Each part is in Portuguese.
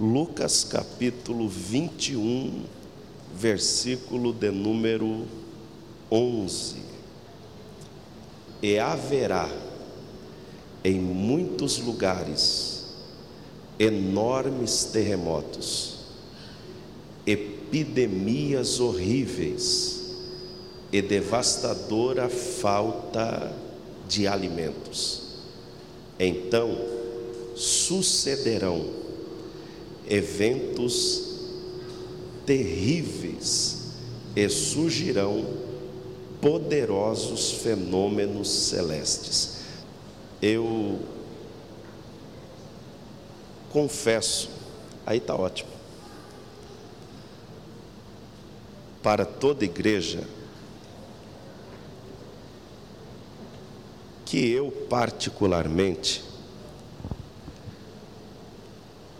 Lucas capítulo 21, versículo de número 11. E haverá em muitos lugares enormes terremotos, epidemias horríveis e devastadora falta de alimentos. Então sucederão eventos terríveis e surgirão poderosos fenômenos celestes. Eu confesso, aí está ótimo, para toda igreja, que eu particularmente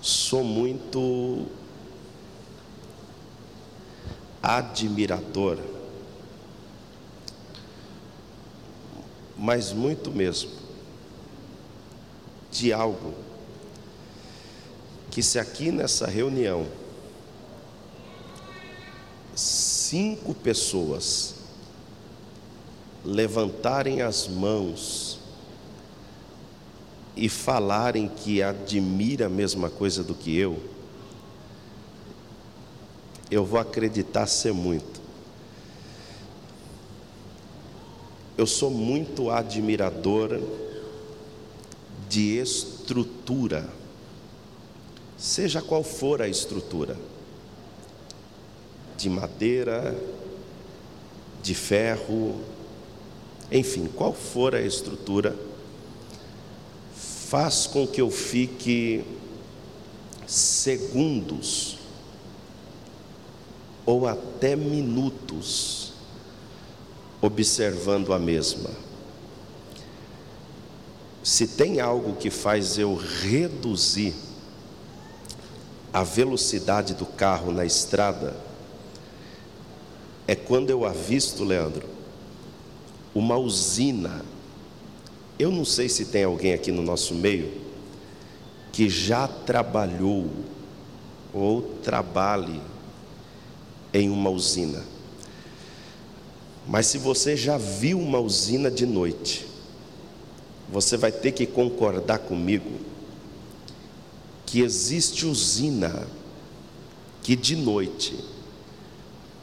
sou muito admirador, mas muito mesmo, de algo que, se aqui nessa reunião, cinco pessoas levantarem as mãos e falarem que admira a mesma coisa do que eu, eu vou acreditar ser muito. Eu sou muito admiradora de estrutura, seja qual for a estrutura, de madeira, de ferro, enfim, qual for a estrutura, faz com que eu fique segundos ou até minutos observando a mesma. Se tem algo que faz eu reduzir a velocidade do carro na estrada, é quando eu avisto, Leandro, uma usina eu não sei se tem alguém aqui no nosso meio que já trabalhou ou trabalhe em uma usina. Mas se você já viu uma usina de noite, você vai ter que concordar comigo que existe usina que de noite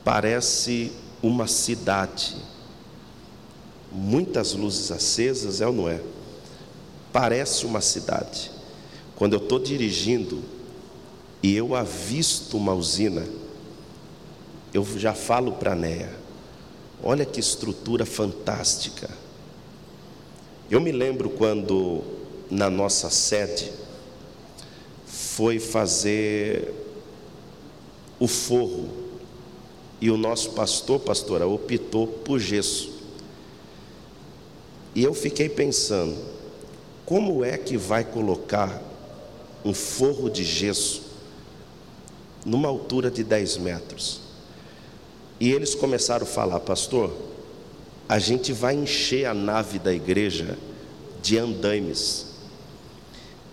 parece uma cidade muitas luzes acesas, é ou não é? Parece uma cidade. Quando eu estou dirigindo e eu avisto uma usina, eu já falo para a Néia: olha que estrutura fantástica. Eu me lembro quando na nossa sede foi fazer o forro e o nosso pastor, pastora, optou por gesso. E eu fiquei pensando, como é que vai colocar um forro de gesso numa altura de 10 metros? E eles começaram a falar, pastor, a gente vai encher a nave da igreja de andaimes.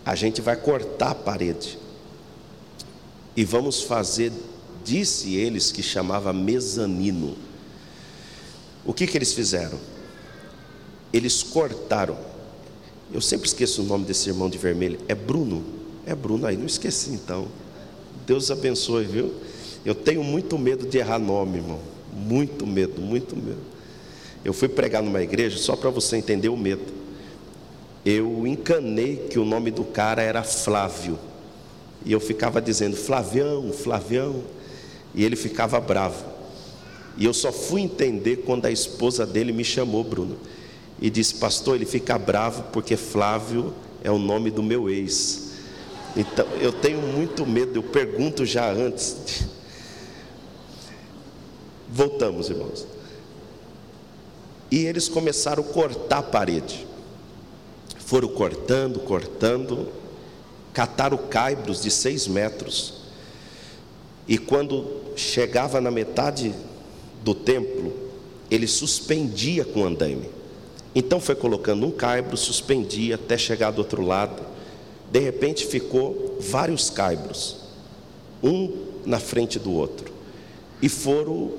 A gente vai cortar a parede. E vamos fazer, disse eles que chamava mezanino. O que que eles fizeram? Eles cortaram. Eu sempre esqueço o nome desse irmão de vermelho. É Bruno. É Bruno aí, não esqueci então. Deus abençoe, viu? Eu tenho muito medo de errar nome, irmão. Muito medo, muito medo. Eu fui pregar numa igreja, só para você entender o medo. Eu encanei que o nome do cara era Flávio. E eu ficava dizendo Flavião, Flavião. E ele ficava bravo. E eu só fui entender quando a esposa dele me chamou, Bruno e disse: Pastor, ele fica bravo porque Flávio é o nome do meu ex. Então eu tenho muito medo, eu pergunto já antes. Voltamos, irmãos. E eles começaram a cortar a parede. Foram cortando, cortando, cataram caibros de seis metros. E quando chegava na metade do templo, ele suspendia com o andaime. Então foi colocando um caibro, suspendia até chegar do outro lado. De repente ficou vários caibros. um na frente do outro, e foram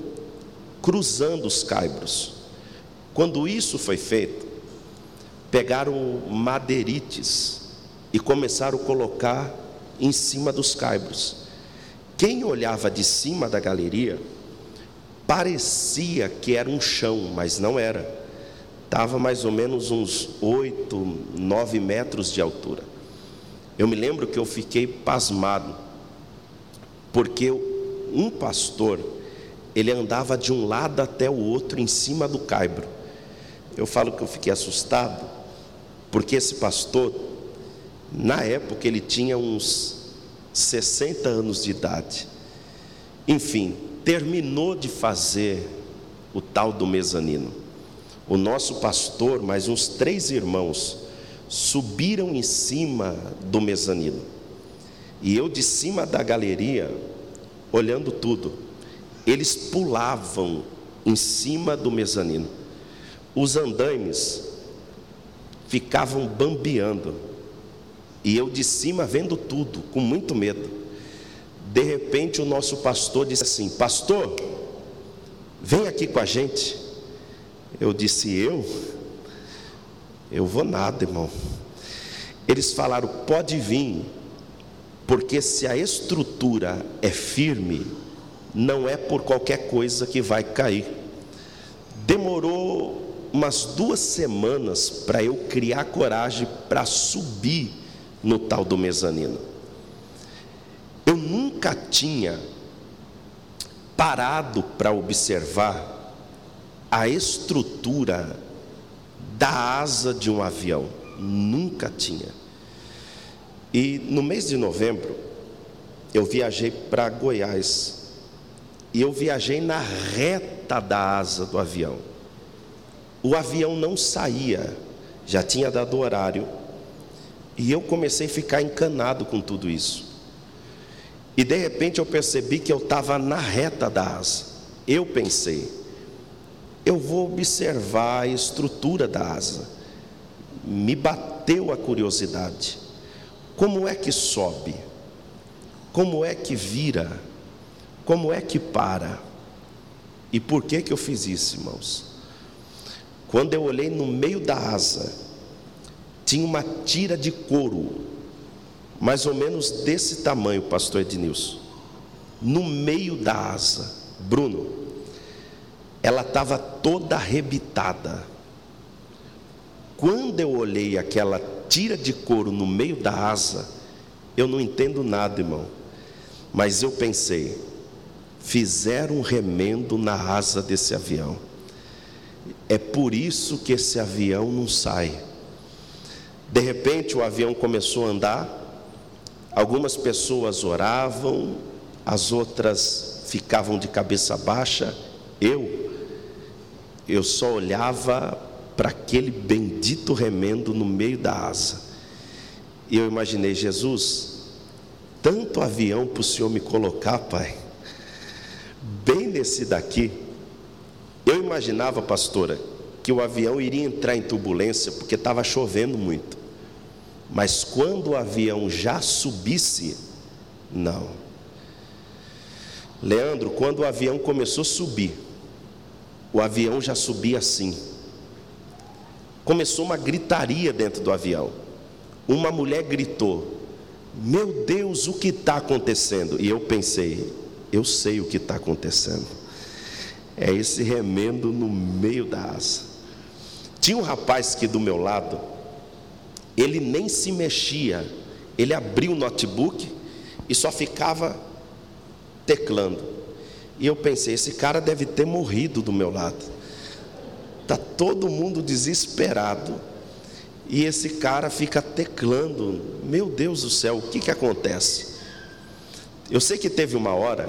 cruzando os caibros. Quando isso foi feito, pegaram madeirites e começaram a colocar em cima dos caibros. Quem olhava de cima da galeria parecia que era um chão, mas não era. Estava mais ou menos uns oito, nove metros de altura. Eu me lembro que eu fiquei pasmado, porque um pastor, ele andava de um lado até o outro em cima do caibro. Eu falo que eu fiquei assustado, porque esse pastor, na época, ele tinha uns 60 anos de idade. Enfim, terminou de fazer o tal do mezanino. O nosso pastor, mais uns três irmãos, subiram em cima do mezanino. E eu de cima da galeria, olhando tudo, eles pulavam em cima do mezanino. Os andaimes ficavam bambeando. E eu de cima vendo tudo, com muito medo. De repente o nosso pastor disse assim: Pastor, vem aqui com a gente. Eu disse: Eu? Eu vou nada, irmão. Eles falaram: Pode vir, porque se a estrutura é firme, não é por qualquer coisa que vai cair. Demorou umas duas semanas para eu criar coragem para subir no tal do mezanino. Eu nunca tinha parado para observar a estrutura da asa de um avião. Nunca tinha. E no mês de novembro, eu viajei para Goiás. E eu viajei na reta da asa do avião. O avião não saía, já tinha dado horário, e eu comecei a ficar encanado com tudo isso. E de repente eu percebi que eu estava na reta da asa. Eu pensei, eu vou observar a estrutura da asa. Me bateu a curiosidade. Como é que sobe? Como é que vira? Como é que para? E por que que eu fiz isso, irmãos? Quando eu olhei no meio da asa, tinha uma tira de couro, mais ou menos desse tamanho, pastor Ednilson, no meio da asa. Bruno, ela estava toda arrebitada. Quando eu olhei aquela tira de couro no meio da asa, eu não entendo nada, irmão, mas eu pensei, fizeram um remendo na asa desse avião. É por isso que esse avião não sai. De repente o avião começou a andar, algumas pessoas oravam, as outras ficavam de cabeça baixa. Eu, eu só olhava para aquele bendito remendo no meio da asa. E eu imaginei, Jesus, tanto avião para o Senhor me colocar, Pai, bem nesse daqui eu imaginava, pastora, que o avião iria entrar em turbulência porque estava chovendo muito. Mas quando o avião já subisse, não. Leandro, quando o avião começou a subir, o avião já subia assim. Começou uma gritaria dentro do avião. Uma mulher gritou: Meu Deus, o que está acontecendo? E eu pensei: Eu sei o que está acontecendo é esse remendo no meio da asa. Tinha um rapaz que do meu lado, ele nem se mexia, ele abriu o notebook e só ficava teclando. E eu pensei, esse cara deve ter morrido do meu lado. Tá todo mundo desesperado. E esse cara fica teclando. Meu Deus do céu, o que que acontece? Eu sei que teve uma hora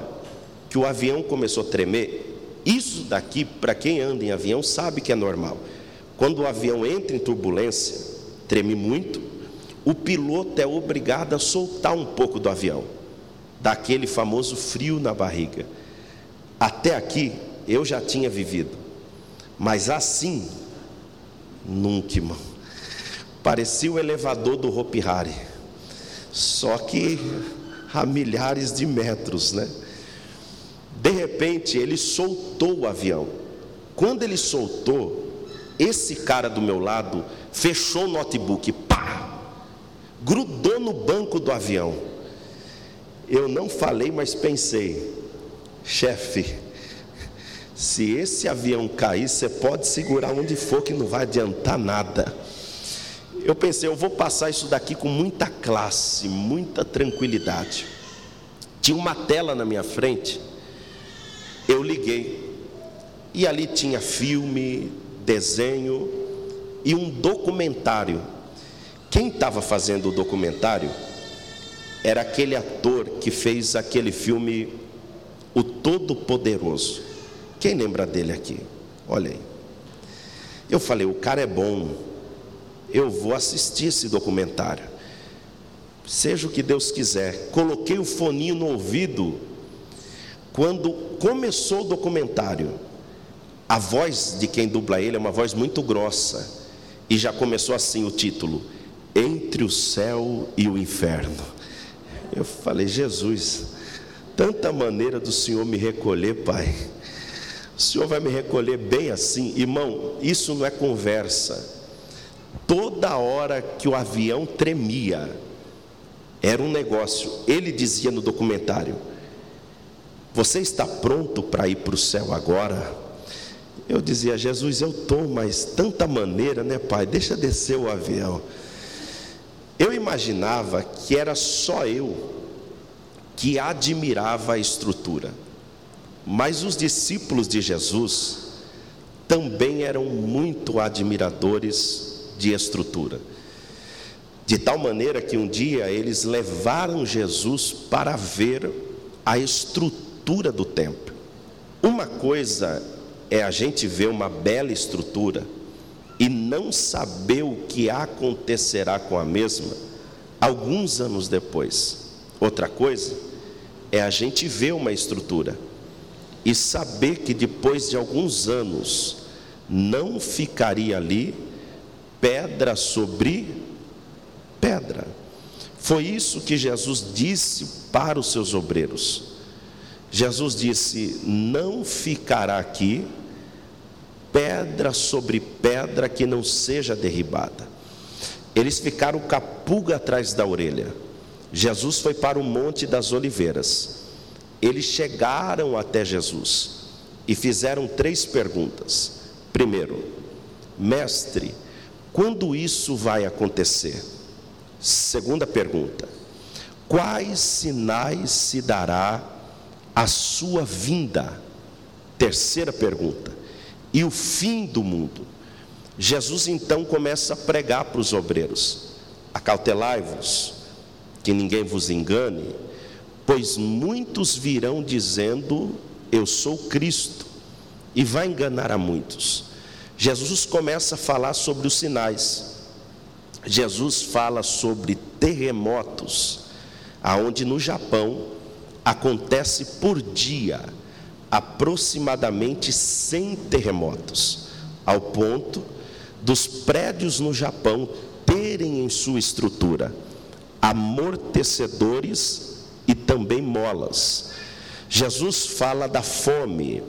que o avião começou a tremer isso daqui, para quem anda em avião, sabe que é normal. Quando o avião entra em turbulência, treme muito, o piloto é obrigado a soltar um pouco do avião, daquele famoso frio na barriga. Até aqui eu já tinha vivido, mas assim, nunca, irmão. Parecia o elevador do Hopi Hari, só que a milhares de metros, né? De repente, ele soltou o avião. Quando ele soltou, esse cara do meu lado fechou o notebook, pá! Grudou no banco do avião. Eu não falei, mas pensei, chefe, se esse avião cair, você pode segurar onde for que não vai adiantar nada. Eu pensei, eu vou passar isso daqui com muita classe, muita tranquilidade. Tinha uma tela na minha frente, eu liguei, e ali tinha filme, desenho e um documentário. Quem estava fazendo o documentário era aquele ator que fez aquele filme O Todo-Poderoso. Quem lembra dele aqui? Olha aí. Eu falei, o cara é bom. Eu vou assistir esse documentário. Seja o que Deus quiser. Coloquei o foninho no ouvido. Quando começou o documentário, a voz de quem dubla ele é uma voz muito grossa. E já começou assim o título: Entre o céu e o inferno. Eu falei, Jesus, tanta maneira do Senhor me recolher, Pai. O Senhor vai me recolher bem assim, irmão. Isso não é conversa. Toda hora que o avião tremia, era um negócio. Ele dizia no documentário: Você está pronto para ir para o céu agora? Eu dizia: Jesus, eu estou, mas tanta maneira, né, Pai? Deixa descer o avião. Eu imaginava que era só eu que admirava a estrutura. Mas os discípulos de Jesus também eram muito admiradores de estrutura. De tal maneira que um dia eles levaram Jesus para ver a estrutura do templo. Uma coisa é a gente ver uma bela estrutura e não saber o que acontecerá com a mesma alguns anos depois. Outra coisa é a gente ver uma estrutura e saber que depois de alguns anos não ficaria ali pedra sobre pedra. Foi isso que Jesus disse para os seus obreiros. Jesus disse: Não ficará aqui pedra sobre pedra que não seja derribada. Eles ficaram capuga atrás da orelha. Jesus foi para o Monte das Oliveiras eles chegaram até Jesus e fizeram três perguntas. Primeiro, mestre, quando isso vai acontecer? Segunda pergunta, quais sinais se dará a sua vinda? Terceira pergunta, e o fim do mundo? Jesus então começa a pregar para os obreiros: acautelai-vos, que ninguém vos engane Pois muitos virão dizendo: Eu sou Cristo, e vai enganar a muitos. Jesus começa a falar sobre os sinais. Jesus fala sobre terremotos, aonde no Japão acontece por dia aproximadamente 100 terremotos, ao ponto dos prédios no Japão terem em sua estrutura amortecedores e também molas. Jesus fala da fome,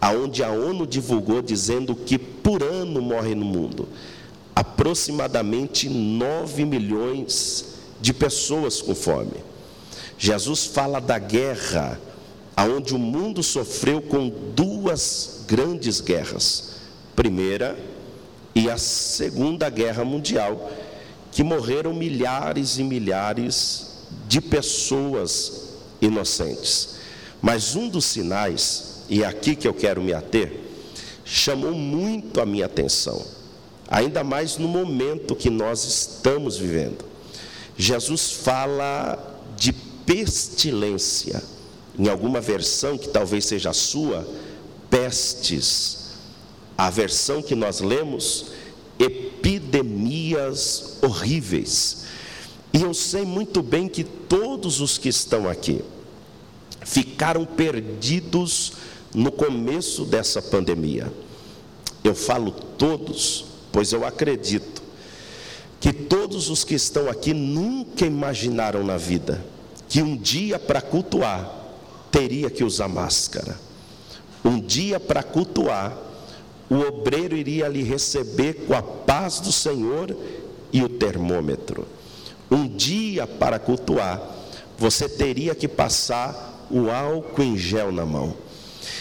aonde a ONU divulgou dizendo que por ano morre no mundo aproximadamente 9 milhões de pessoas com fome. Jesus fala da guerra, aonde o mundo sofreu com duas grandes guerras. Primeira e a Segunda Guerra Mundial, que morreram milhares e milhares de pessoas inocentes. Mas um dos sinais, e é aqui que eu quero me ater, chamou muito a minha atenção, ainda mais no momento que nós estamos vivendo. Jesus fala de pestilência, em alguma versão que talvez seja a sua, pestes. A versão que nós lemos, epidemias horríveis. E eu sei muito bem que todos os que estão aqui ficaram perdidos no começo dessa pandemia. Eu falo todos, pois eu acredito que todos os que estão aqui nunca imaginaram na vida que um dia para cultuar teria que usar máscara. Um dia para cultuar, o obreiro iria lhe receber com a paz do Senhor e o termômetro. Um dia para cultuar, você teria que passar o álcool em gel na mão.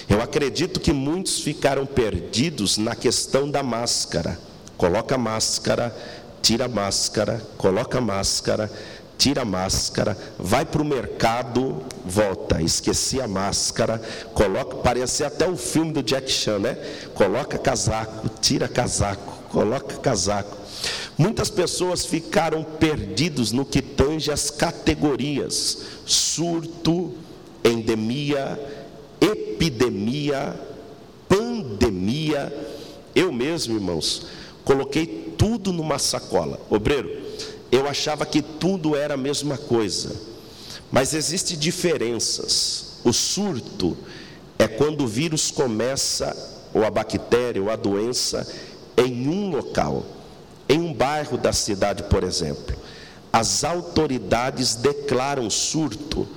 Eu acredito que muitos ficaram perdidos na questão da máscara. Coloca máscara, tira máscara, coloca máscara, tira a máscara, vai para o mercado, volta, esqueci a máscara, coloca, parece até o filme do Jack Chan, né? Coloca casaco, tira casaco, coloca casaco. Muitas pessoas ficaram perdidos no que tange as categorias: surto, endemia, epidemia, pandemia. Eu mesmo, irmãos, coloquei tudo numa sacola. Obreiro, eu achava que tudo era a mesma coisa, mas existem diferenças. O surto é quando o vírus começa, ou a bactéria, ou a doença, em um local, em um bairro da cidade, por exemplo. As autoridades declaram surto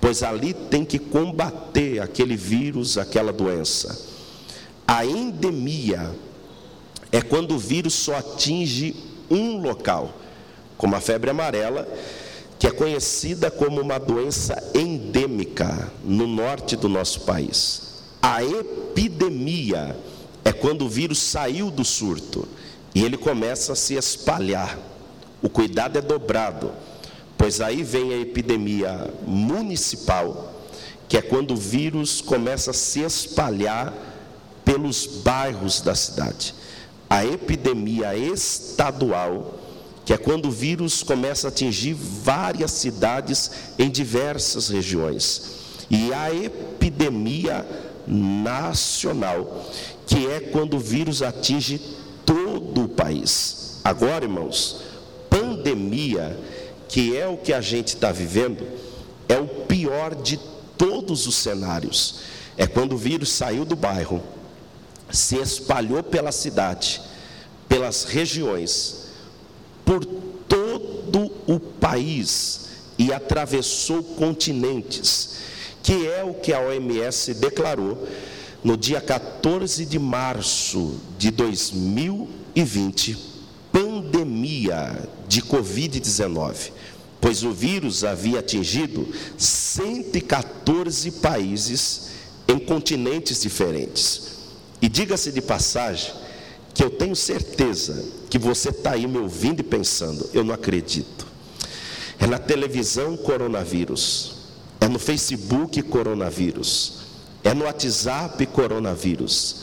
pois ali tem que combater aquele vírus, aquela doença. A endemia é quando o vírus só atinge um local, como a febre amarela, que é conhecida como uma doença endêmica no norte do nosso país. A epidemia é quando o vírus saiu do surto e ele começa a se espalhar. O cuidado é dobrado pois aí vem a epidemia municipal, que é quando o vírus começa a se espalhar pelos bairros da cidade. A epidemia estadual, que é quando o vírus começa a atingir várias cidades em diversas regiões. E a epidemia nacional, que é quando o vírus atinge todo o país. Agora, irmãos, pandemia que é o que a gente está vivendo, é o pior de todos os cenários. É quando o vírus saiu do bairro, se espalhou pela cidade, pelas regiões, por todo o país e atravessou continentes, que é o que a OMS declarou no dia 14 de março de 2020, pandemia de Covid-19 pois o vírus havia atingido 114 países em continentes diferentes. E diga-se de passagem, que eu tenho certeza que você está aí me ouvindo e pensando, eu não acredito. É na televisão coronavírus, é no Facebook coronavírus, é no WhatsApp coronavírus.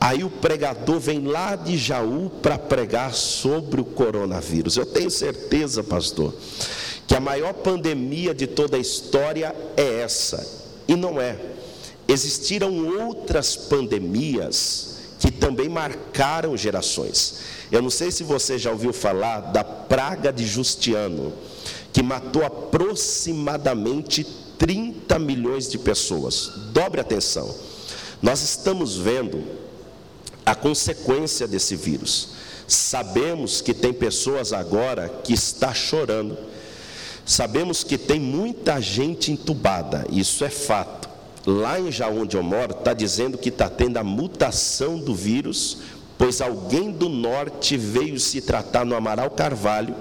Aí o pregador vem lá de Jaú para pregar sobre o coronavírus. Eu tenho certeza, pastor, que a maior pandemia de toda a história é essa, e não é. Existiram outras pandemias que também marcaram gerações. Eu não sei se você já ouviu falar da praga de Justiano, que matou aproximadamente 30 milhões de pessoas. Dobre atenção. Nós estamos vendo a consequência desse vírus. Sabemos que tem pessoas agora que está chorando Sabemos que tem muita gente entubada, isso é fato. Lá em Jaú, onde eu moro, está dizendo que está tendo a mutação do vírus, pois alguém do norte veio se tratar no Amaral Carvalho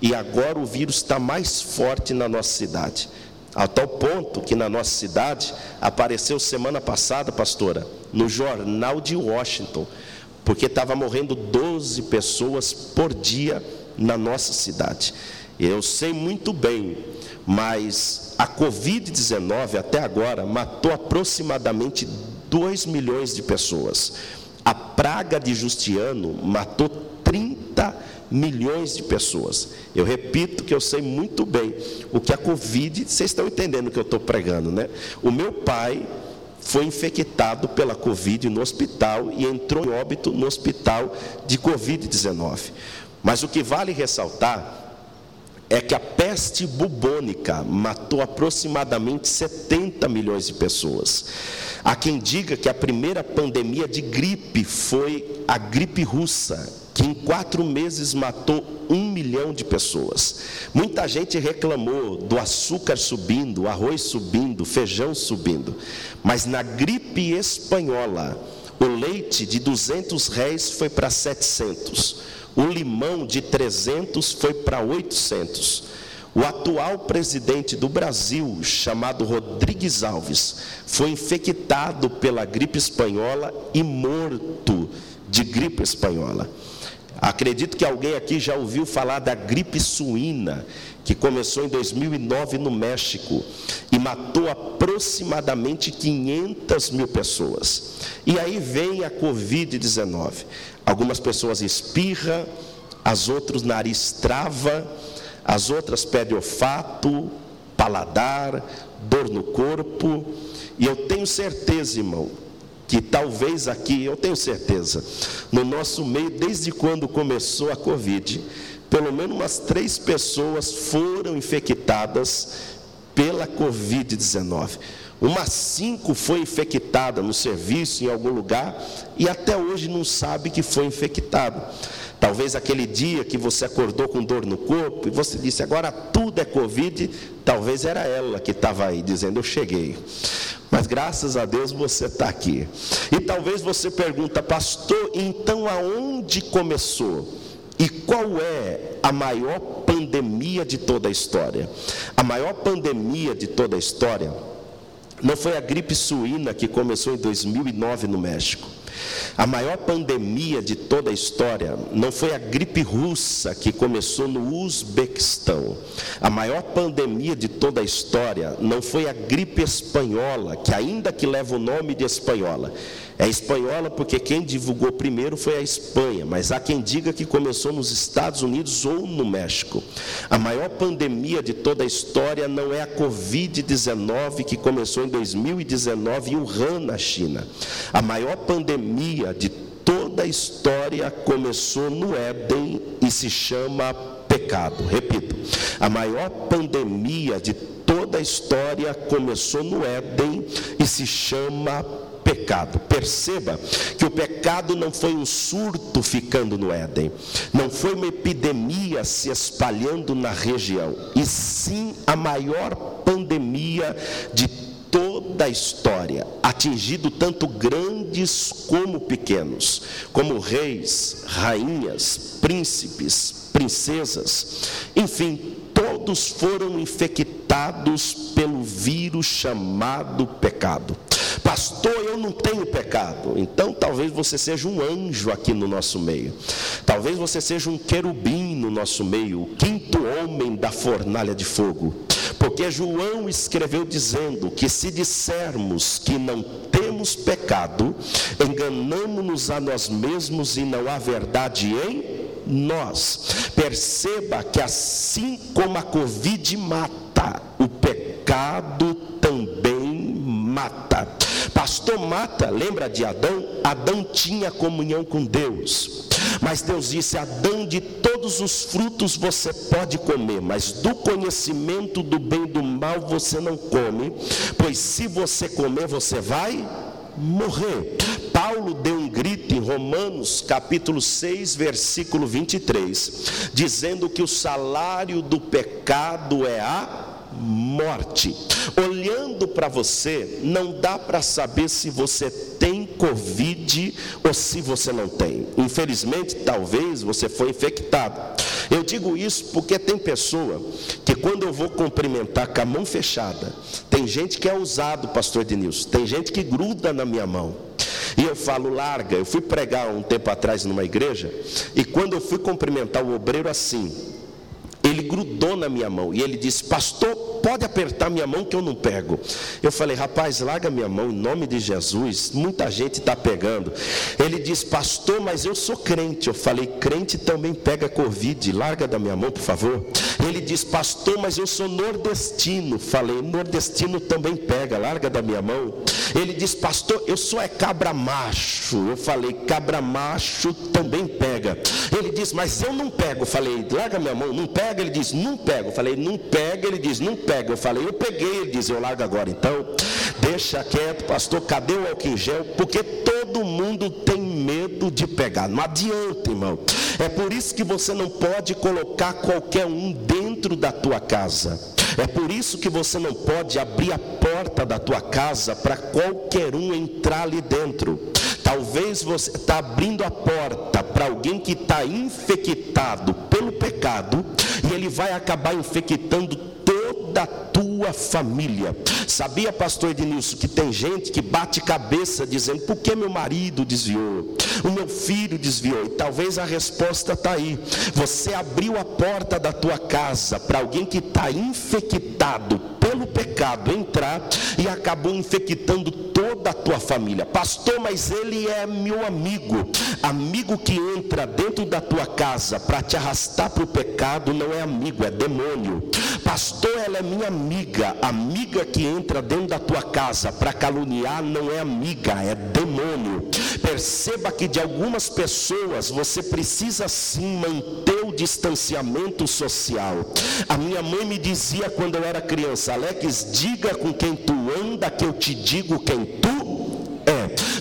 e agora o vírus está mais forte na nossa cidade. A tal ponto que na nossa cidade apareceu semana passada, pastora, no jornal de Washington, porque estava morrendo 12 pessoas por dia na nossa cidade. Eu sei muito bem, mas a Covid-19 até agora matou aproximadamente 2 milhões de pessoas. A praga de Justiano matou 30 milhões de pessoas. Eu repito que eu sei muito bem o que a Covid, vocês estão entendendo o que eu estou pregando, né? O meu pai foi infectado pela Covid no hospital e entrou em óbito no hospital de Covid-19. Mas o que vale ressaltar é que a peste bubônica matou aproximadamente 70 milhões de pessoas. Há quem diga que a primeira pandemia de gripe foi a gripe russa, que em quatro meses matou um milhão de pessoas. Muita gente reclamou do açúcar subindo, arroz subindo, feijão subindo. Mas na gripe espanhola, o leite de 200 réis foi para 700. O limão de 300 foi para 800. O atual presidente do Brasil, chamado Rodrigues Alves, foi infectado pela gripe espanhola e morto de gripe espanhola. Acredito que alguém aqui já ouviu falar da gripe suína, que começou em 2009 no México e matou aproximadamente 500 mil pessoas. E aí vem a Covid-19. Algumas pessoas espirram, as outras nariz trava as outras pedem olfato, paladar, dor no corpo, e eu tenho certeza, irmão, que talvez aqui, eu tenho certeza, no nosso meio, desde quando começou a Covid, pelo menos umas três pessoas foram infectadas pela Covid-19. Umas cinco foi infectada no serviço, em algum lugar, e até hoje não sabe que foi infectado. Talvez aquele dia que você acordou com dor no corpo e você disse, agora tudo é Covid, talvez era ela que estava aí dizendo, eu cheguei. Mas graças a Deus você está aqui. E talvez você pergunta, pastor, então aonde começou? E qual é a maior pandemia de toda a história? A maior pandemia de toda a história não foi a gripe suína que começou em 2009 no México. A maior pandemia de toda a história não foi a gripe russa que começou no Uzbequistão. A maior pandemia de toda a história não foi a gripe espanhola, que ainda que leva o nome de espanhola, é espanhola porque quem divulgou primeiro foi a Espanha, mas há quem diga que começou nos Estados Unidos ou no México. A maior pandemia de toda a história não é a Covid-19 que começou em 2019 em Wuhan, na China. A maior pandemia de toda a história começou no Éden e se chama pecado. Repito, a maior pandemia de toda a história começou no Éden e se chama pecado. Perceba que o pecado não foi um surto ficando no Éden, não foi uma epidemia se espalhando na região, e sim a maior pandemia de toda a história, atingido tanto grandes como pequenos, como reis, rainhas, príncipes, princesas, enfim, todos foram infectados pelo vírus chamado pecado. Pastor, eu não tenho pecado. Então talvez você seja um anjo aqui no nosso meio. Talvez você seja um querubim no nosso meio, o quinto homem da fornalha de fogo. Porque João escreveu dizendo que se dissermos que não temos pecado, enganamos-nos a nós mesmos e não há verdade em nós. Perceba que assim como a Covid mata, o pecado também mata. Pastor mata, lembra de Adão? Adão tinha comunhão com Deus. Mas Deus disse: Adão, de todos os frutos você pode comer, mas do conhecimento do bem e do mal você não come, pois se você comer, você vai morrer. Paulo deu um grito em Romanos capítulo 6, versículo 23, dizendo que o salário do pecado é a morte. Olhando para você, não dá para saber se você tem Covid ou se você não tem. Infelizmente, talvez você foi infectado. Eu digo isso porque tem pessoa que quando eu vou cumprimentar com a mão fechada, tem gente que é usado, pastor Denilson, tem gente que gruda na minha mão. E eu falo, larga. Eu fui pregar um tempo atrás numa igreja, e quando eu fui cumprimentar o obreiro assim, grudou na minha mão e ele disse: Pastor, pode apertar minha mão que eu não pego. Eu falei: Rapaz, larga minha mão em nome de Jesus. Muita gente está pegando. Ele disse: Pastor, mas eu sou crente. Eu falei: Crente também pega Covid. Larga da minha mão, por favor. Ele disse: Pastor, mas eu sou nordestino. Falei: Nordestino também pega. Larga da minha mão. Ele disse: Pastor, eu sou é cabra macho. Eu falei: Cabra macho também pega. Ele disse: Mas eu não pego. Eu falei: Larga minha mão. Não pega? Ele diz, não pego. Eu falei, não pega? Ele diz, não pega. Eu falei, eu peguei. Ele diz, eu largo agora. Então, deixa quieto, pastor, cadê o álcool em gel? Porque todo mundo tem medo de pegar. Não adianta, irmão. É por isso que você não pode colocar qualquer um dentro da tua casa. É por isso que você não pode abrir a porta da tua casa para qualquer um entrar ali dentro. Talvez você está abrindo a porta para alguém que está infectado pecado e ele vai acabar infectando toda a tua família. Sabia, pastor Ednilson, que tem gente que bate cabeça dizendo: por que meu marido desviou? O meu filho desviou. E talvez a resposta está aí. Você abriu a porta da tua casa para alguém que está infectado pelo pecado entrar e acabou infectando toda a tua família. Pastor, mas ele é meu amigo. Amigo que entra dentro da tua casa para te arrastar para o pecado não é amigo, é demônio. Pastor, ela é minha amiga. Amiga que entra dentro da tua casa para caluniar não é amiga, é demônio. Perceba que de algumas pessoas você precisa sim manter o distanciamento social. A minha mãe me dizia quando eu era criança, Alex, diga com quem tu anda que eu te digo quem tu.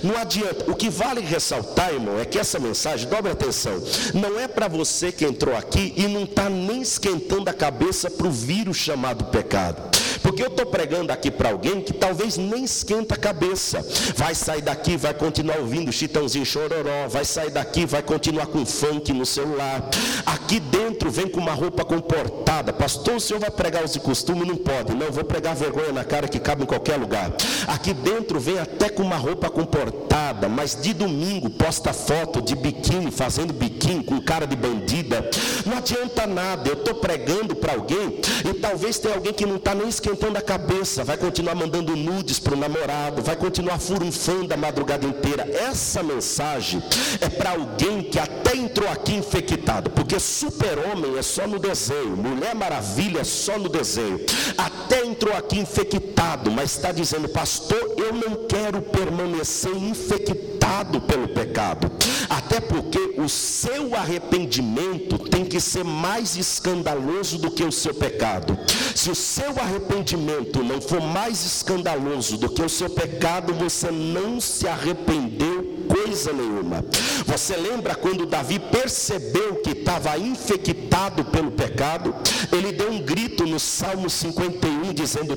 Não adianta. O que vale ressaltar, irmão, é que essa mensagem, dobre atenção, não é para você que entrou aqui e não está nem esquentando a cabeça para o vírus chamado pecado. Porque eu estou pregando aqui para alguém que talvez nem esquenta a cabeça. Vai sair daqui, vai continuar ouvindo Chitãozinho Chororó, vai sair daqui, vai continuar com funk no celular. Aqui dentro vem com uma roupa comportada. Pastor, o senhor vai pregar os costumes? Não pode. Não, vou pregar vergonha na cara que cabe em qualquer lugar. Aqui dentro vem até com uma roupa comportada, mas de domingo posta foto de biquíni, fazendo biquíni com cara de bandida. Não adianta nada. Eu estou pregando para alguém e talvez tenha alguém que não está nem esquentando esquentando a cabeça, vai continuar mandando nudes para o namorado, vai continuar furunfando a madrugada inteira. Essa mensagem é para alguém que até entrou aqui infectado, porque super-homem é só no desenho, mulher maravilha é só no desenho. Até entrou aqui infectado, mas está dizendo, pastor, eu não quero permanecer infectado pelo pecado. Até porque o seu arrependimento tem que ser mais escandaloso do que o seu pecado. Se o seu arrependimento não for mais escandaloso do que o seu pecado, você não se arrependeu coisa nenhuma. Você lembra quando Davi percebeu que estava infectado pelo pecado? Ele deu um grito no Salmo 51 dizendo: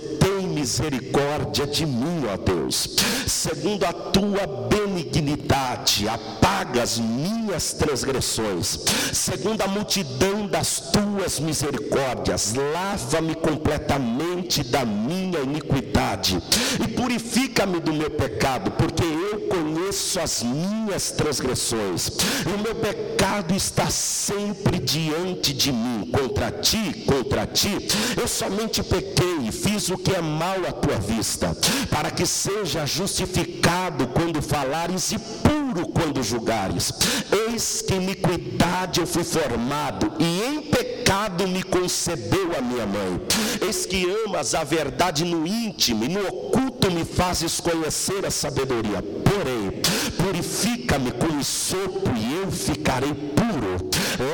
misericórdia de mim, ó Deus. Segundo a tua benignidade, apaga as minhas transgressões. Segundo a multidão das tuas misericórdias, lava-me completamente da minha iniquidade e purifica-me do meu pecado, porque eu conheço as minhas transgressões. O meu pecado está sempre diante de mim, contra ti, contra ti. Eu somente pequei e fiz o que é mal à tua vista, para que seja justificado quando falares e puro quando julgares. Eis que iniquidade eu fui formado, e em pecado me concebeu a minha mãe. Eis que amas a verdade no íntimo e no oculto me fazes conhecer a sabedoria. Porém, purifica-me com sopo e eu ficarei puro.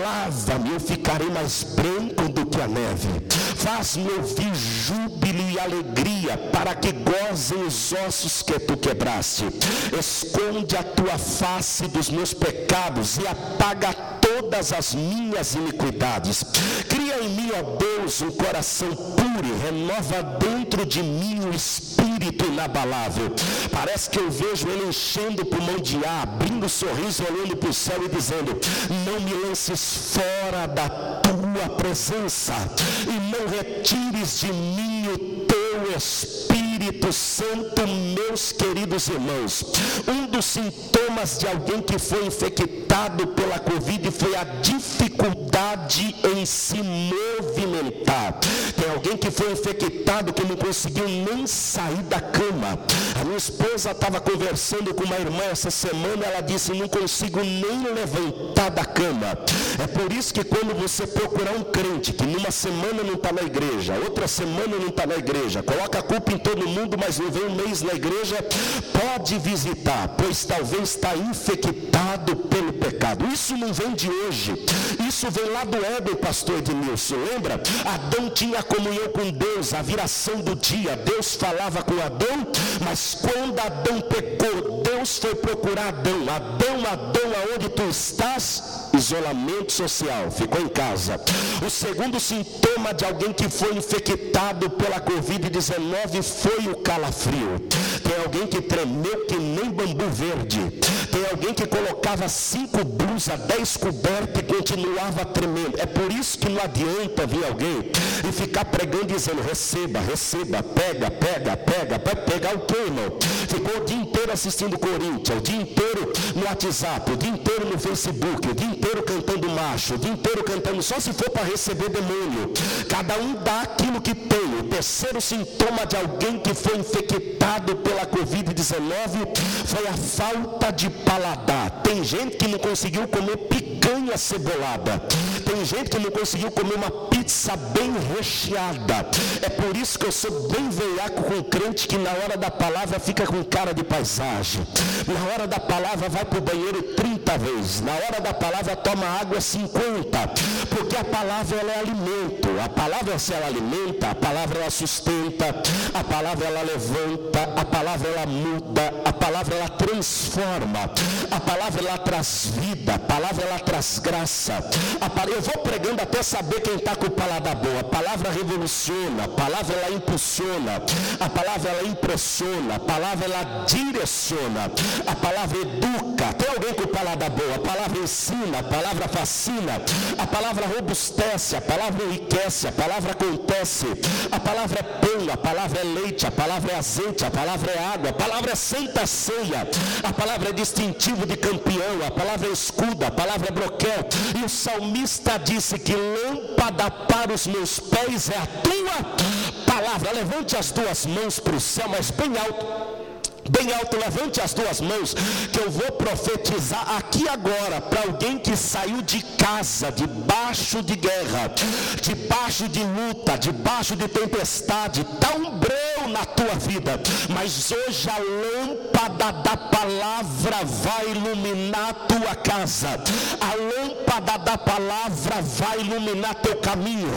Lava-me, eu ficarei mais branco do que a neve. Faz-me ouvir júbilo e alegria, para que gozem os ossos que tu quebraste. Esconde a tua face dos meus pecados e apaga todas as minhas iniquidades. Cria em mim, ó Deus, um coração puro renova dentro de mim o espírito inabalável. Parece que eu vejo ele enchendo o pulmão de ar, abrindo o um sorriso, olhando para o céu e dizendo: Não me lances fora da tua presença e não retires de mim o teu Espírito Santo, meus queridos irmãos. Um dos sintomas de alguém que foi infectado pela Covid foi a dificuldade em se movimentar. Tem alguém que foi infectado que não conseguiu nem sair da cama. A minha esposa estava conversando com uma irmã essa semana, ela disse: Não consigo nem levantar da cama. É por isso que quando você procurar um crente que numa semana não está na igreja, outra semana não está na igreja, coloca a culpa em todo mundo, mas não vem um mês na igreja, pode visitar, pois talvez está infectado pelo pecado. Isso não vem de hoje, isso vem lá do Éden, pastor Edmilson. Lembra? Adão tinha comunhão com Deus, a viração do dia. Deus falava com Adão, mas quando Adão pecou, Deus foi procurar Adão. Adão, Adão, aonde tu estás? Isolamento social, ficou em casa. O segundo sintoma de alguém que foi infectado pela Covid-19 foi o calafrio. Tem alguém que tremeu que nem bambu verde. Tem alguém que colocava cinco blusas, dez cobertas e continuava tremendo. É por isso que não adianta vir alguém e ficar pregando dizendo: receba, receba, pega, pega, pega. Vai pegar o que, irmão? Ficou o dia inteiro assistindo Corinthians, o dia inteiro no WhatsApp, o dia inteiro no Facebook, o dia inteiro cantando macho, o dia inteiro cantando só se for para receber demônio. Cada um dá aquilo que tem. O terceiro sintoma de alguém que foi infectado pela Covid-19 foi a falta de paladar. Tem gente que não conseguiu comer picanha cebolada. Tem gente que não conseguiu comer uma pizza bem recheada. É por isso que eu sou bem veiaco com crente que na hora da palavra fica com cara de paisagem. Na hora da palavra vai para o banheiro 30 vezes. Na hora da palavra toma água 50. Porque a palavra ela é alimento. A palavra se ela alimenta, a palavra ela sustenta, a palavra ela levanta, a palavra ela muda, a palavra ela transforma, a palavra ela traz vida, a palavra ela traz graça. Eu vou pregando até saber quem está com o paladar boa. A palavra revoluciona, a palavra ela impulsiona, a palavra ela impressiona, a palavra ela direciona, a palavra educa. Tem alguém com o paladar boa? A palavra ensina, a palavra fascina, a palavra robustece, a palavra enriquece, a palavra acontece, a palavra é pão, a palavra é leite, a palavra é azeite, a palavra é água, a palavra é santa ceia, a palavra é distintivo de campeão, a palavra é escudo, a palavra é broquel. E o salmista disse que lâmpada para os meus pés é a tua palavra. Levante as duas mãos para o céu, mas bem alto bem alto, levante as duas mãos, que eu vou profetizar aqui agora para alguém que saiu de casa, debaixo de guerra, debaixo de luta, debaixo de tempestade, está um breu na tua vida, mas hoje a lâmpada da palavra vai iluminar a tua casa, a lâmpada da palavra vai iluminar teu caminho,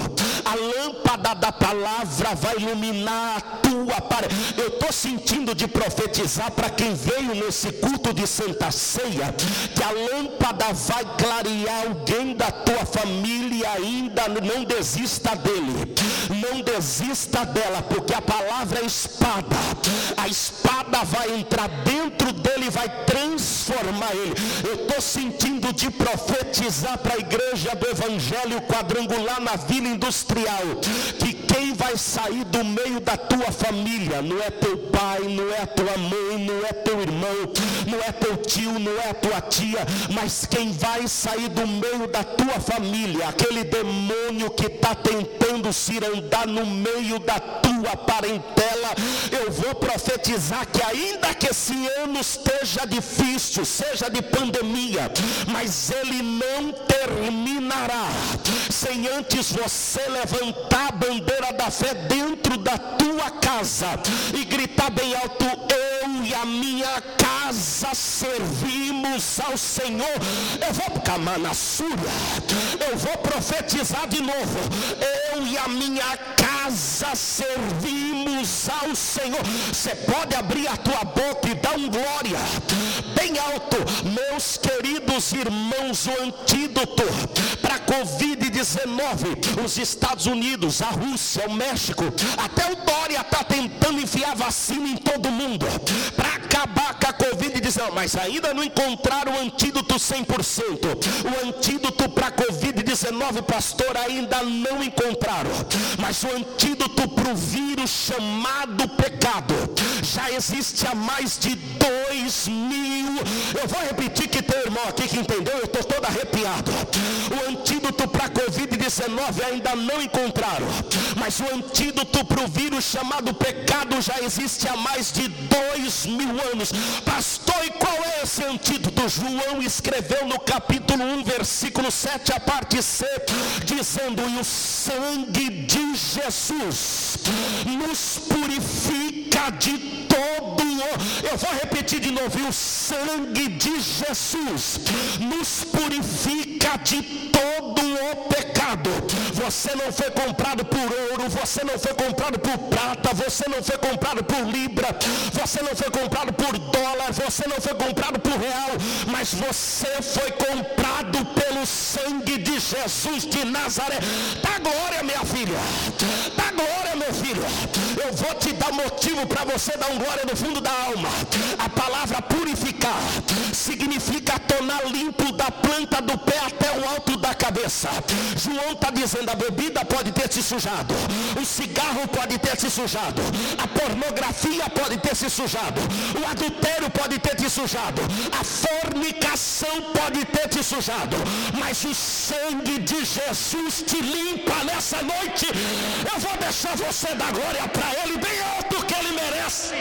a lâmpada da palavra vai iluminar a tua parede. Eu estou sentindo de profetizar profetizar para quem veio nesse culto de Santa Ceia, que a lâmpada vai clarear alguém da tua família ainda não desista dele, não desista dela, porque a palavra é espada, a espada vai entrar dentro dele vai transformar ele. Eu estou sentindo de profetizar para a igreja do Evangelho quadrangular na Vila Industrial, que quem vai sair do meio da tua família? Não é teu pai, não é tua mãe, não é teu irmão, não é teu tio, não é tua tia, mas quem vai sair do meio da tua família, aquele demônio que está tentando se andar no meio da tua parentela, eu vou profetizar que ainda que esse ano esteja difícil, seja de pandemia, mas ele não terminará. Sem antes você levantar a bandeira da fé dentro da tua casa e gritar bem alto: Eu e a minha casa servimos ao Senhor. Eu vou camar na sua, eu vou profetizar de novo: Eu e a minha casa servimos ao Senhor. Você pode abrir a tua boca e dar um glória bem alto, meus queridos irmãos. O antídoto para a Covid-19, os Estados Unidos, a Rússia, o México, até o Dória está tentando enfiar vacina em todo mundo para acabar com a Covid-19, mas ainda não encontraram o antídoto 100%. O antídoto para a Covid-19, pastor, ainda não encontraram, mas o antídoto para o vírus chamado pecado já existe há mais de dois mil. Eu vou repetir que tem irmão aqui que entendeu, eu estou todo arrepiado. O antídoto para a Covid-19 ainda não encontraram, mas o antídoto para o vírus chamado pecado já existe há mais de dois mil anos. Pastor, e qual é esse antídoto? João escreveu no capítulo 1, versículo 7, a parte C, dizendo: E o sangue de Jesus nos purifica de todo. Eu vou repetir de novo: o sangue de Jesus nos purifica de todo todo o pecado. Você não foi comprado por ouro, você não foi comprado por prata, você não foi comprado por libra, você não foi comprado por dólar, você não foi comprado por real, mas você foi comprado pelo sangue de Jesus de Nazaré. Dá glória, minha filha. Dá glória, meu filho. Eu vou te dar motivo para você dar um glória no fundo da alma. A palavra purificar significa tornar limpo da planta do pé até o alto da cabeça. João está dizendo: a bebida pode ter se sujado, o cigarro pode ter se sujado, a pornografia pode ter se sujado, o adultério pode ter te sujado, a fornicação pode ter te sujado, mas o sangue de Jesus te limpa nessa noite. Eu vou deixar você dar glória para Ele bem alto que Ele merece.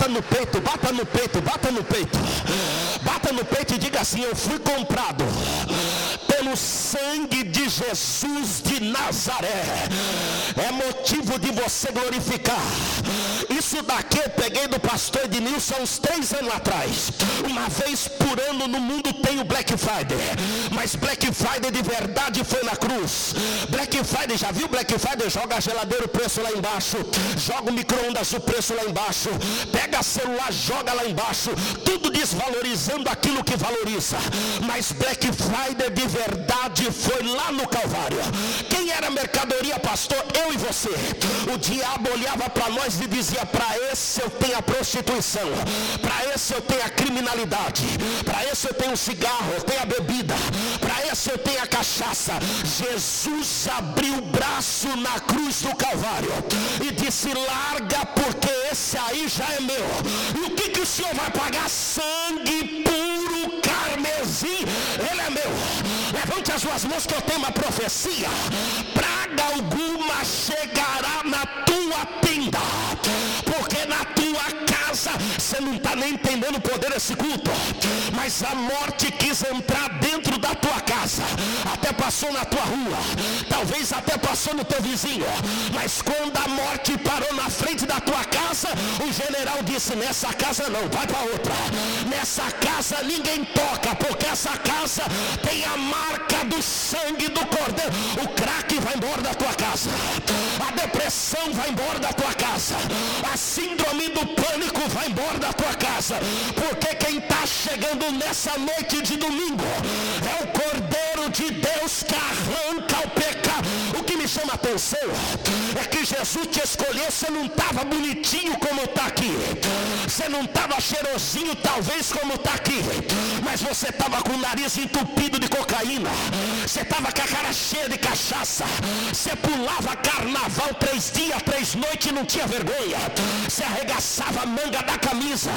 Bata no peito, bata no peito, bata no peito. Bata no peito e diga assim: Eu fui comprado pelo sangue de Jesus de Nazaré. É motivo de você glorificar. Isso daqui eu peguei do pastor Ednilson há uns três anos atrás. Uma vez por ano no mundo tem o Black Friday. Mas Black Friday de verdade foi na cruz. Black Friday, já viu Black Friday? Joga a geladeira o preço lá embaixo. Joga o micro-ondas o preço lá embaixo. Pega celular, joga lá embaixo. Tudo desvalorizando aquilo que valoriza. Mas Black Friday de verdade foi lá no Calvário. Quem era mercadoria, pastor? Eu e você. O diabo olhava para nós e dizia: para esse eu tenho a prostituição, para esse eu tenho a criminalidade, para esse eu tenho o cigarro, eu tenho a bebida, para esse eu tenho a cachaça. Jesus abriu o braço na cruz do Calvário e disse: larga, porque esse aí já é meu. E o que, que o Senhor vai pagar? Sangue puro carmesim, ele é meu. Levante as suas mãos que eu tenho uma profecia. Praga alguma chegará na tua tenda. Não está nem entendendo o poder desse culto. Mas a morte quis entrar dentro da tua casa. Até passou na tua rua. Talvez até passou no teu vizinho. Mas quando a morte parou na frente da tua casa, o general disse: Nessa casa não, vai para outra. Nessa casa ninguém toca, porque essa casa tem a marca do sangue do cordeiro. O crack vai embora da tua casa. A depressão vai embora da tua casa. A síndrome do pânico vai embora da tua casa. Porque quem está chegando nessa noite de domingo é o cordeiro de Deus que arranca chama atenção é que Jesus te escolheu, você não estava bonitinho como está aqui. Você não estava cheirosinho, talvez como está aqui. Mas você estava com o nariz entupido de cocaína. Você estava com a cara cheia de cachaça. Você pulava carnaval três dias, três noites e não tinha vergonha. Você arregaçava a manga da camisa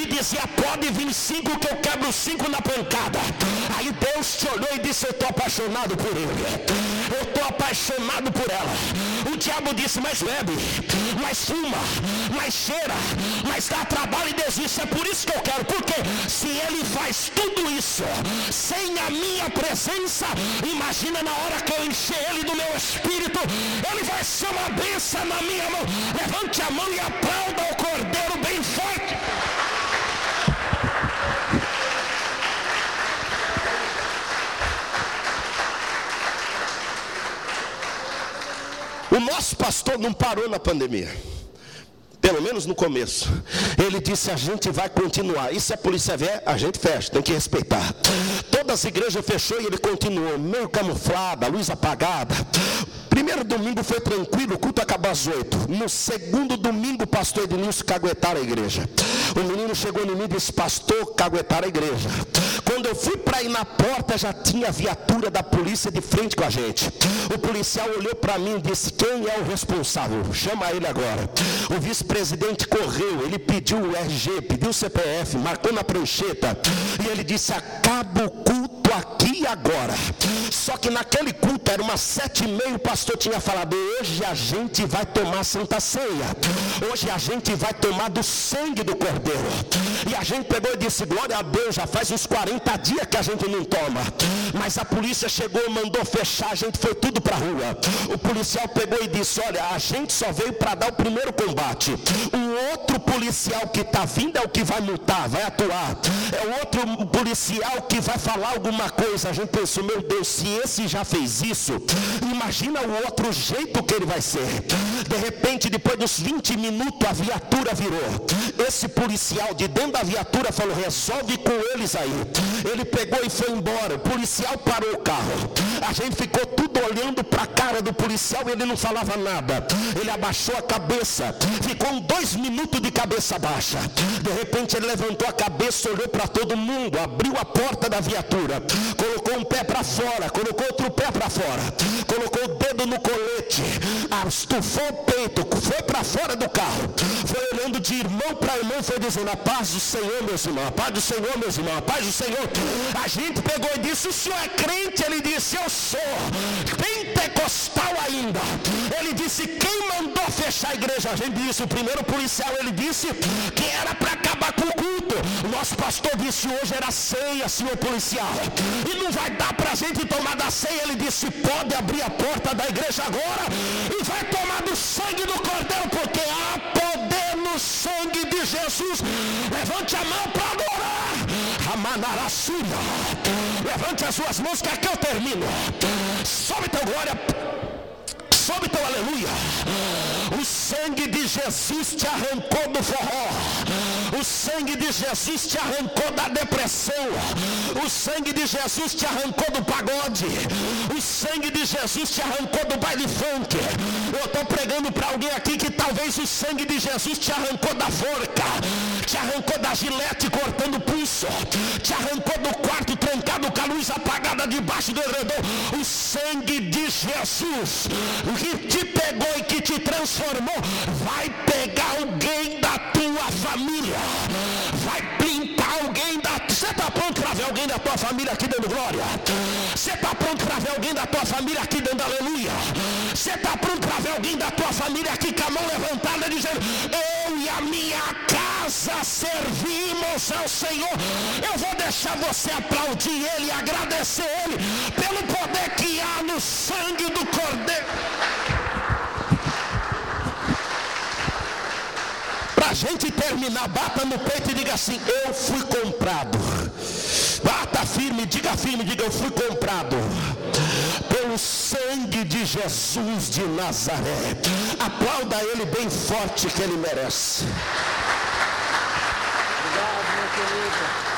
e dizia: Pode vir cinco que eu quebro cinco na pancada. Aí Deus te olhou e disse: Eu estou apaixonado por ele. Eu estou apaixonado por ela. O diabo disse: Mas bebe, mas fuma, mas cheira, mas dá trabalho e desiste. É por isso que eu quero. Porque se ele faz tudo isso sem a minha presença, imagina na hora que eu encher ele do meu espírito, ele vai ser uma benção na minha mão. Levante a mão e aplauda o cordeiro bem forte. O nosso pastor não parou na pandemia. Pelo menos no começo. Ele disse: a gente vai continuar. E se a polícia vier, a gente fecha, tem que respeitar. Todas as igrejas fechou e ele continuou, meio camuflada, luz apagada. Primeiro domingo foi tranquilo, o culto acabou às oito. No segundo domingo, o pastor Ednilson caguetaram a igreja. O menino chegou em mim e disse: Pastor, caguetaram a igreja. Quando eu fui para ir na porta, já tinha viatura da polícia de frente com a gente. O policial olhou para mim e disse: Quem é o responsável? Chama ele agora. O vice-presidente correu, ele pediu o RG, pediu o CPF, marcou na prancheta. E ele disse: Acaba o culto aqui e agora. Só que naquele culto era umas sete e meia, o pastor tinha falado: Hoje a gente vai tomar santa ceia. Hoje a gente vai tomar do sangue do cordeiro. E a gente pegou e disse: Glória a Deus, já faz uns 40 dias que a gente não toma. Mas a polícia chegou mandou fechar, a gente foi tudo para a rua. O policial pegou e disse: Olha, a gente só veio para dar o primeiro combate. O outro policial que está vindo é o que vai multar, vai atuar. É o outro policial que vai falar alguma coisa. A gente pensou, meu Deus, se esse já fez isso, imagina o outro jeito que ele vai ser. De repente, depois dos 20 minutos, a viatura virou. Esse policial de dentro da viatura falou: resolve com eles aí. Ele pegou e foi embora. O policial parou o carro. A gente ficou tudo olhando para a cara do policial e ele não falava nada. Ele abaixou a cabeça, ficou dois minutos de cabeça baixa. De repente ele levantou a cabeça, olhou para todo mundo, abriu a porta da viatura, colocou um pé para fora, colocou outro pé para fora, colocou o dedo no colete, estufou o peito, foi para fora do carro, foi olhando de irmão para irmão, foi dizendo: A paz do Senhor, meus irmãos, a paz do Senhor, meus irmãos, a paz do Senhor. A gente pegou e disse: O senhor é crente? Ele disse: Eu sou pentecostal ainda. Ele disse: Quem mandou fechar a igreja? A gente disse: O primeiro policial, ele disse que era para acabar com o culto. Nosso pastor disse: Hoje era ceia, senhor policial. E não vai dar para a gente tomar da ceia. Ele disse: Pode abrir a porta da igreja agora e vai tomar do sangue do cordeiro, porque há poder no sangue de Jesus. Levante a mão para adorar. Amanarassura. Levante as suas mãos que aqui eu termino. Sobe teu glória. Sobe teu aleluia. O sangue de Jesus te arrancou do forró. O sangue de Jesus te arrancou da depressão. O sangue de Jesus te arrancou do pagode. O sangue de Jesus te arrancou do baile funk. Eu estou pregando para alguém aqui que talvez o sangue de Jesus te arrancou da forca, te arrancou da gilete cortando pulso, te arrancou do quarto trancado com a luz apagada debaixo do redor. O sangue de Jesus que te pegou e que te transformou vai pegar alguém da tua família, está pronto para ver alguém da tua família aqui dando glória? Você está pronto para ver alguém da tua família aqui dando aleluia? Você está pronto para ver alguém da tua família aqui com a mão levantada dizendo: Eu e a minha casa servimos ao Senhor. Eu vou deixar você aplaudir Ele e agradecer Ele pelo poder que há no sangue do Cordeiro. Para a gente terminar, bata no peito e diga assim: Eu fui comprado. Bata firme, diga firme, diga: Eu fui comprado pelo sangue de Jesus de Nazaré. Aplauda ele bem forte que ele merece. Obrigado, meu querido.